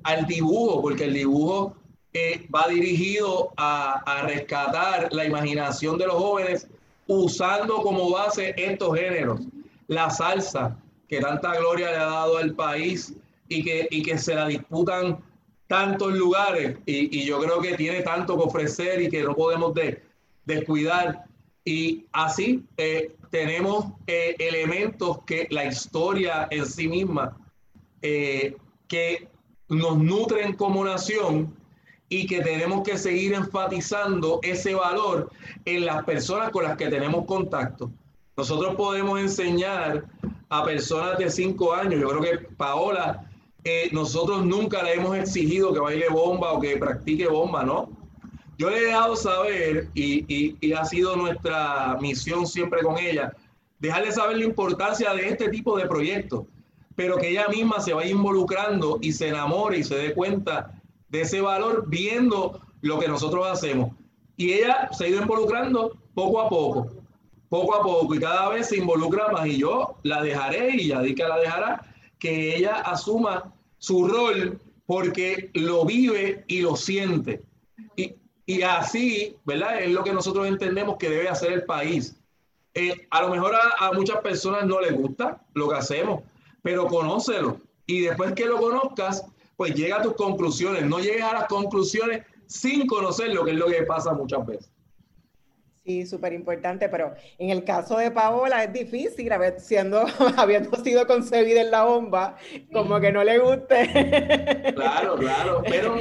al dibujo, porque el dibujo eh, va dirigido a, a, rescatar la imaginación de los jóvenes usando como base estos géneros. La salsa, que tanta gloria le ha dado al país y que, y que se la disputan tantos lugares y, y, yo creo que tiene tanto que ofrecer y que no podemos de, descuidar. Y así eh, tenemos eh, elementos que la historia en sí misma, eh, que nos nutren como nación y que tenemos que seguir enfatizando ese valor en las personas con las que tenemos contacto. Nosotros podemos enseñar a personas de cinco años, yo creo que Paola, nosotros nunca le hemos exigido que baile bomba o que practique bomba, ¿no? Yo le he dejado saber, y, ha sido nuestra misión siempre con ella, dejarle saber la importancia de este tipo de proyectos, pero que ella misma se vaya involucrando y se enamore y se dé cuenta de ese valor viendo lo que nosotros hacemos. Y ella se ha ido involucrando poco a poco, poco a poco, y cada vez se involucra más. Y yo la dejaré, y ya di que la dejará, que ella asuma su rol porque lo vive y lo siente. Y, Y así, ¿verdad? Es lo que nosotros entendemos que debe hacer el país. Eh, a lo mejor a, a, muchas personas no les gusta lo que hacemos, pero conócelo. Y después que lo conozcas, pues llega a tus conclusiones. No llegues a las conclusiones sin conocer lo que es lo que pasa muchas veces. Sí, súper importante, pero en el caso de Paola es difícil, siendo, habiendo sido concebida en la bomba, como que no le guste. Claro, claro, pero,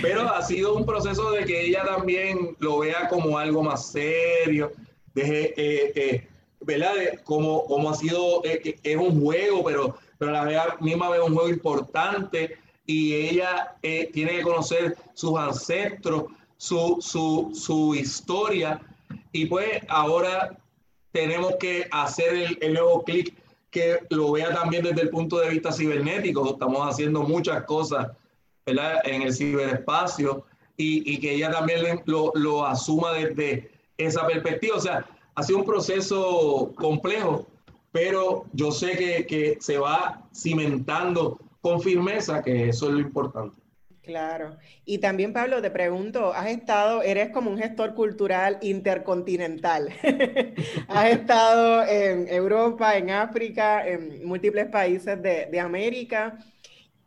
pero ha sido un proceso de que ella también lo vea como algo más serio, de, eh, eh, ¿verdad? como, como ha sido, eh, es un juego, pero, pero a la misma vez un juego importante y ella tiene que conocer sus ancestros, su, su, su historia y pues ahora tenemos que hacer el, nuevo clic que lo vea también desde el punto de vista cibernético. Estamos haciendo muchas cosas en el ciberespacio y, que ella también lo, asuma desde esa perspectiva. O sea, ha sido un proceso complejo, pero yo sé que se va cimentando con firmeza, que eso es lo importante. Claro. Y también, Pablo, te pregunto, has estado, eres como un gestor cultural intercontinental. has estado en Europa, en África, en múltiples países de, de, América.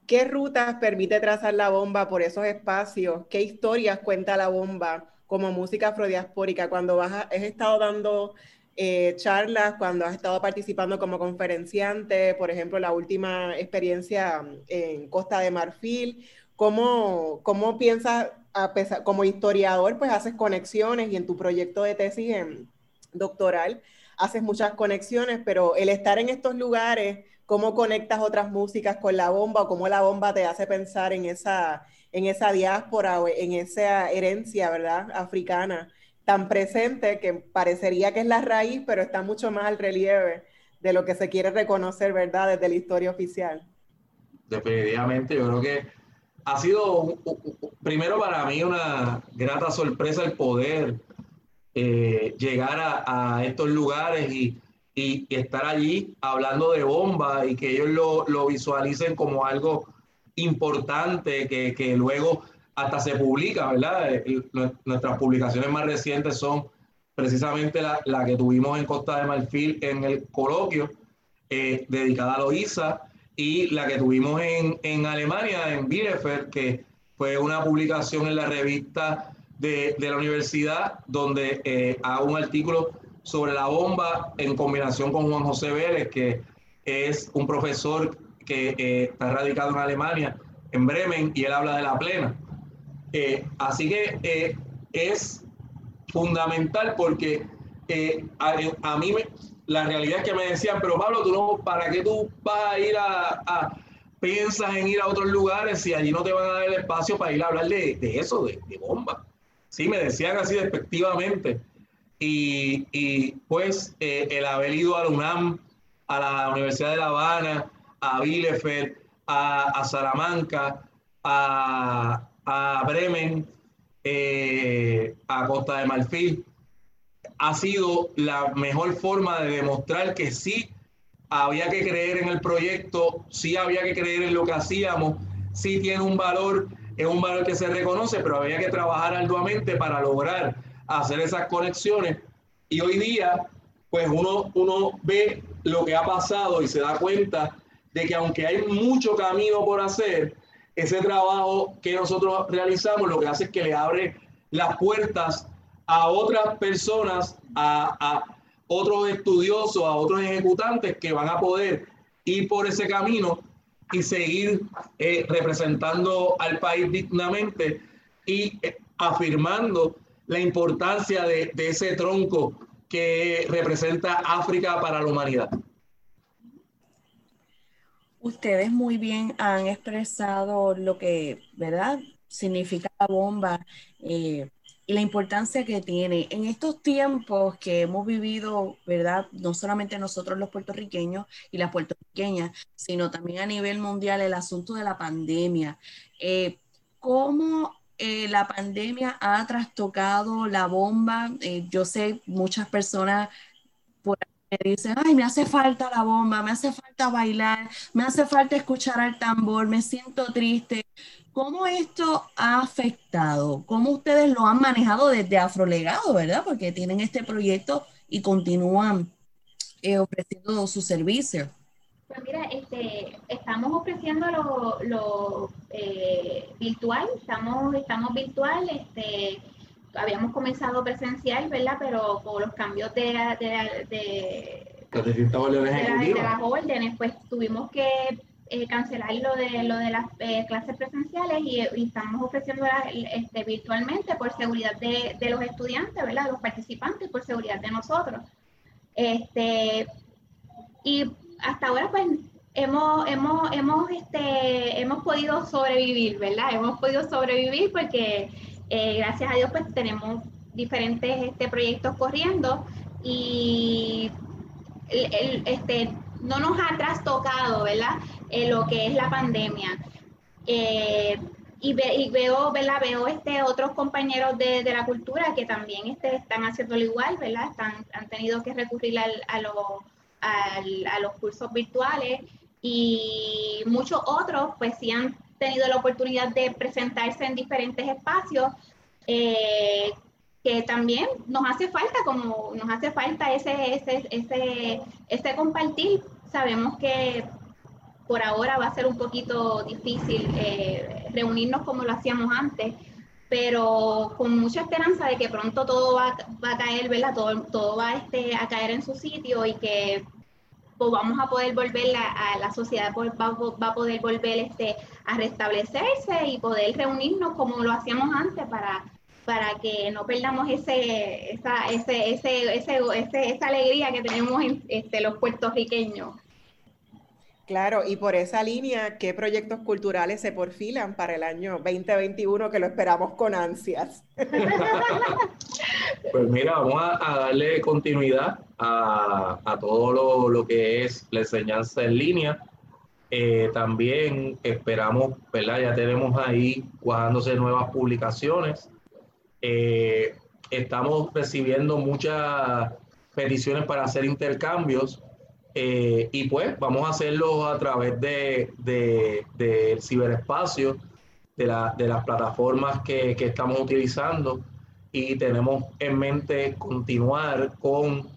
¿Qué rutas permite trazar la bomba por esos espacios? ¿Qué historias cuenta la bomba como música afrodiaspórica? Cuando vas has estado dando eh, charlas, cuando has estado participando como conferenciante, por ejemplo, la última experiencia en Costa de Marfil, ¿Cómo, cómo piensas, a pesar, como historiador, pues haces conexiones y en tu proyecto de tesis en, doctoral haces muchas conexiones, pero el estar en estos lugares, cómo conectas otras músicas con la bomba o cómo la bomba te hace pensar en esa, en esa diáspora o en esa herencia, ¿verdad? Africana tan presente que parecería que es la raíz, pero está mucho más al relieve de lo que se quiere reconocer, ¿verdad? Desde la historia oficial. Definitivamente, yo creo que ha sido primero para mí una grata sorpresa el poder eh, llegar a, estos lugares y, estar allí hablando de bomba y que ellos lo, visualicen como algo importante que, luego hasta se publica, ¿verdad? Eh, nuestras publicaciones más recientes son precisamente la, la que tuvimos en Costa de Marfil en el coloquio eh, dedicada a Loisa y la que tuvimos en, en Alemania, en Bielefeld, que fue una publicación en la revista de, de la universidad, donde eh, un artículo sobre la bomba en combinación con Juan José Vélez, que es un profesor que eh, está radicado en Alemania, en Bremen, y él habla de la plena. Eh, así que eh, es fundamental porque a, a, mí me, la realidad es que me decían, pero Pablo, tú no, ¿para qué tú vas a ir a, piensas en ir a otros lugares si allí no te van a dar el espacio para ir a hablar de, eso, de, bomba? Sí, me decían así despectivamente. Y, y pues eh, el haber ido a la UNAM, a la Universidad de La Habana, a Bielefeld, a, Salamanca, a, a Bremen, eh, a Costa de Marfil, ha sido la mejor forma de demostrar que sí había que creer en el proyecto, sí había que creer en lo que hacíamos, sí tiene un valor, es un valor que se reconoce, pero había que trabajar arduamente para lograr hacer esas conexiones. Y hoy día, pues uno, uno ve lo que ha pasado y se da cuenta de que aunque hay mucho camino por hacer, ese trabajo que nosotros realizamos lo que hace es que le abre las puertas a otras personas, a, a otros estudiosos, a otros ejecutantes que van a poder ir por ese camino y seguir eh, representando al país dignamente y eh, afirmando la importancia de, ese tronco que representa África para la humanidad. Ustedes muy bien han expresado lo que, ¿verdad? Significa la bomba. Eh, la importancia que tiene en estos tiempos que hemos vivido, ¿verdad? No solamente nosotros los puertorriqueños y las puertorriqueñas, sino también a nivel mundial el asunto de la pandemia. Eh, ¿Cómo eh, la pandemia ha trastocado la bomba? Eh, yo sé muchas personas por me dicen, ay, me hace falta la bomba, me hace falta bailar, me hace falta escuchar al tambor, me siento triste. ¿Cómo esto ha afectado? ¿Cómo ustedes lo han manejado desde Afrolegado, verdad? Porque tienen este proyecto y continúan eh, ofreciendo su servicio. Pues mira, este, estamos ofreciendo lo, lo, eh, virtual, estamos, estamos virtual, este, habíamos comenzado presencial, ¿verdad? Pero con los cambios de, de, de, las órdenes, pues tuvimos que eh, cancelar lo de, lo de las eh, clases presenciales y, estamos ofreciendo este, virtualmente por seguridad de, de los estudiantes, ¿verdad? De los participantes, por seguridad de nosotros. Este, y hasta ahora pues hemos, hemos, hemos, este, hemos podido sobrevivir, ¿verdad? Hemos podido sobrevivir porque eh, gracias a Dios pues tenemos diferentes este, proyectos corriendo y el- el- este, no nos ha trastocado, ¿verdad? Eh, lo que es la pandemia. Eh, y, ve- y veo, ¿verdad? Veo este, otros compañeros de, de la cultura que también este, están haciéndolo igual, ¿verdad? Están, han tenido que recurrir al, a, lo- al- a los cursos virtuales y muchos otros pues sí han tenido la oportunidad de presentarse en diferentes espacios eh, que también nos hace falta, como nos hace falta ese, ese, ese, ese compartir. Sabemos que por ahora va a ser un poquito difícil eh, reunirnos como lo hacíamos antes, pero con mucha esperanza de que pronto todo va, a caer, ¿verdad? Todo, todo va este, a caer en su sitio y que pues, vamos a poder volver a, a la sociedad, pues, va, va a poder volver este, a restablecerse y poder reunirnos como lo hacíamos antes para, para que no perdamos ese, esa, ese, ese, ese- esa alegría que tenemos en, este, los puertorriqueños. Claro, y por esa línea, ¿qué proyectos culturales se porfilan para el año 2021 que lo esperamos con ansias? Pues mira, vamos a, darle continuidad a, todo lo, lo que es la enseñanza en línea. Eh, también esperamos, ¿verdad? Ya tenemos ahí cuajándose nuevas publicaciones. Eh, estamos recibiendo muchas peticiones para hacer intercambios eh, y pues vamos a hacerlo a través de, de- del ciberespacio, de, la- de las plataformas que, que estamos utilizando. Y tenemos en mente continuar con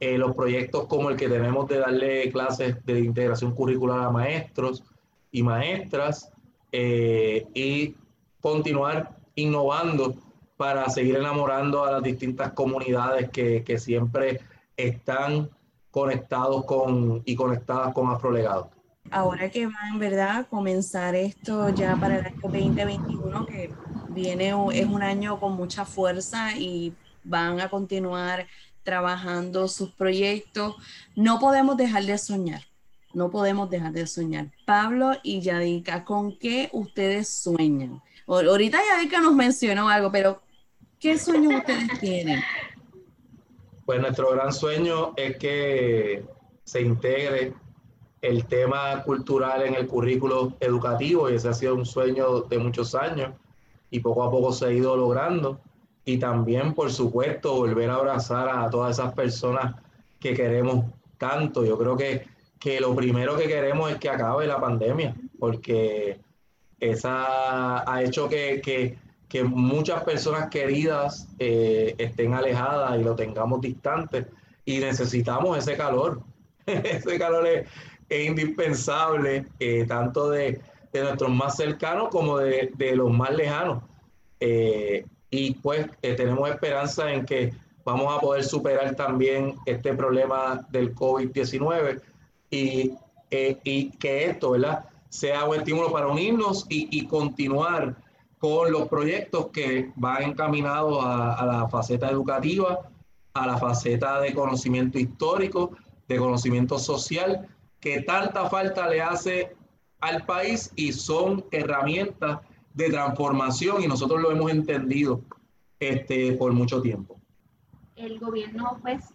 eh, los proyectos como el que tenemos de darle clases de integración curricular a maestros y maestras eh, y continuar innovando para seguir enamorando a las distintas comunidades que, que siempre están conectados con y conectadas con Afrolegado. Ahora que va en verdad a comenzar esto ya para el año 2021, que viene, es un año con mucha fuerza y van a continuar trabajando sus proyectos, no podemos dejar de soñar, no podemos dejar de soñar. Pablo y Yadica, ¿con qué ustedes sueñan? Ahorita Yadica nos mencionó algo, pero ¿qué sueños ustedes tienen? Pues nuestro gran sueño es que se integre el tema cultural en el currículo educativo y ese ha sido un sueño de muchos años y poco a poco se ha ido logrando. Y también, por supuesto, volver a abrazar a todas esas personas que queremos tanto. Yo creo que, que lo primero que queremos es que acabe la pandemia, porque esa ha hecho que, que- que muchas personas queridas eh, estén alejadas y lo tengamos distante y necesitamos ese calor. ese calor es, indispensable, eh, tanto de, de nuestros más cercanos como de, de los más lejanos. Eh, y pues tenemos esperanza en que vamos a poder superar también este problema del COVID-19 y, y que esto, ¿verdad? Sea un estímulo para unirnos y, y continuar con los proyectos que van encaminados a, la faceta educativa, a la faceta de conocimiento histórico, de conocimiento social, que tanta falta le hace al país y son herramientas de transformación y nosotros lo hemos entendido este, por mucho tiempo. el gobierno pues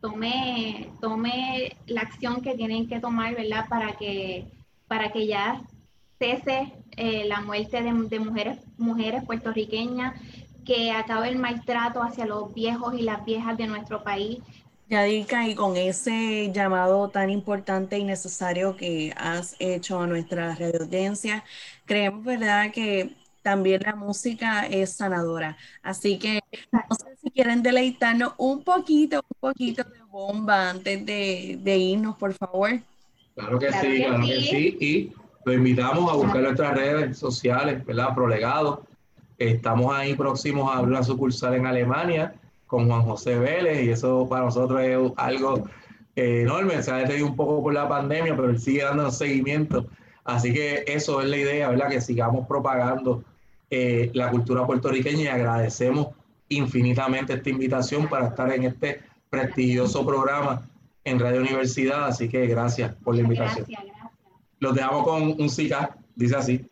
tome, tome la acción que tienen que tomar, ¿verdad? Para que, para que ya cese eh, la muerte de, de mujeres, mujeres puertorriqueñas, que acabe el maltrato hacia los viejos y las viejas de nuestro país, Yadica, y con ese llamado tan importante y necesario que has hecho a nuestra radio audiencia, creemos, ¿verdad?, que también la música es sanadora. Así que no sé si quieren deleitarnos un poquito, un poquito de bomba antes de, de irnos, por favor. Claro que Claro sí, que claro que sí. sí. Y lo invitamos a buscar nuestras redes sociales, ¿verdad? Prolegado. Estamos ahí próximos a abrir una sucursal en Alemania con Juan José Vélez y eso para nosotros es algo eh, enorme. Se ha detenido un poco por la pandemia, pero él sigue dándonos seguimiento. Así que eso es la idea, ¿verdad? Que sigamos propagando eh, la cultura puertorriqueña y agradecemos infinitamente esta invitación para estar en este prestigioso programa en Radio Universidad. Así que gracias por la invitación. Gracias, gracias. Los dejamos con un SICA, dice así.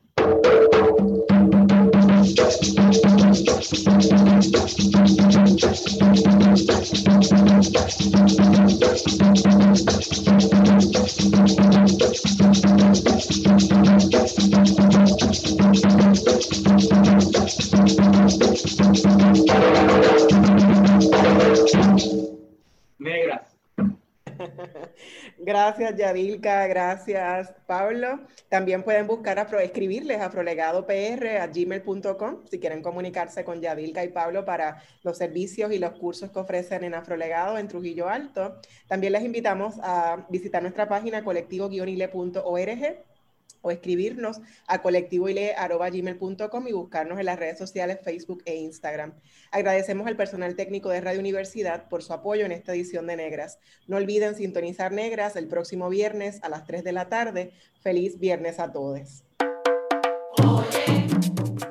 Yadilka. Gracias, Pablo. También pueden buscar, a escribirles a prolegadopr.gmail.com si quieren comunicarse con Yadilka y Pablo para los servicios y los cursos que ofrecen en Afrolegado en Trujillo Alto. También les invitamos a visitar nuestra página colectivo-ile.org o escribirnos a colectivoile.gmail.com y buscarnos en las redes sociales Facebook e Instagram. Agradecemos al personal técnico de Radio Universidad por su apoyo en esta edición de Negras. No olviden sintonizar Negras el próximo viernes a las 3 de la tarde. Feliz viernes a todos.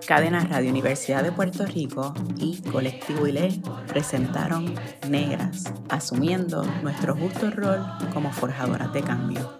Cadena Radio Universidad de Puerto Rico y Colectivo ILE presentaron Negras, asumiendo nuestro justo rol como forjadoras de cambio.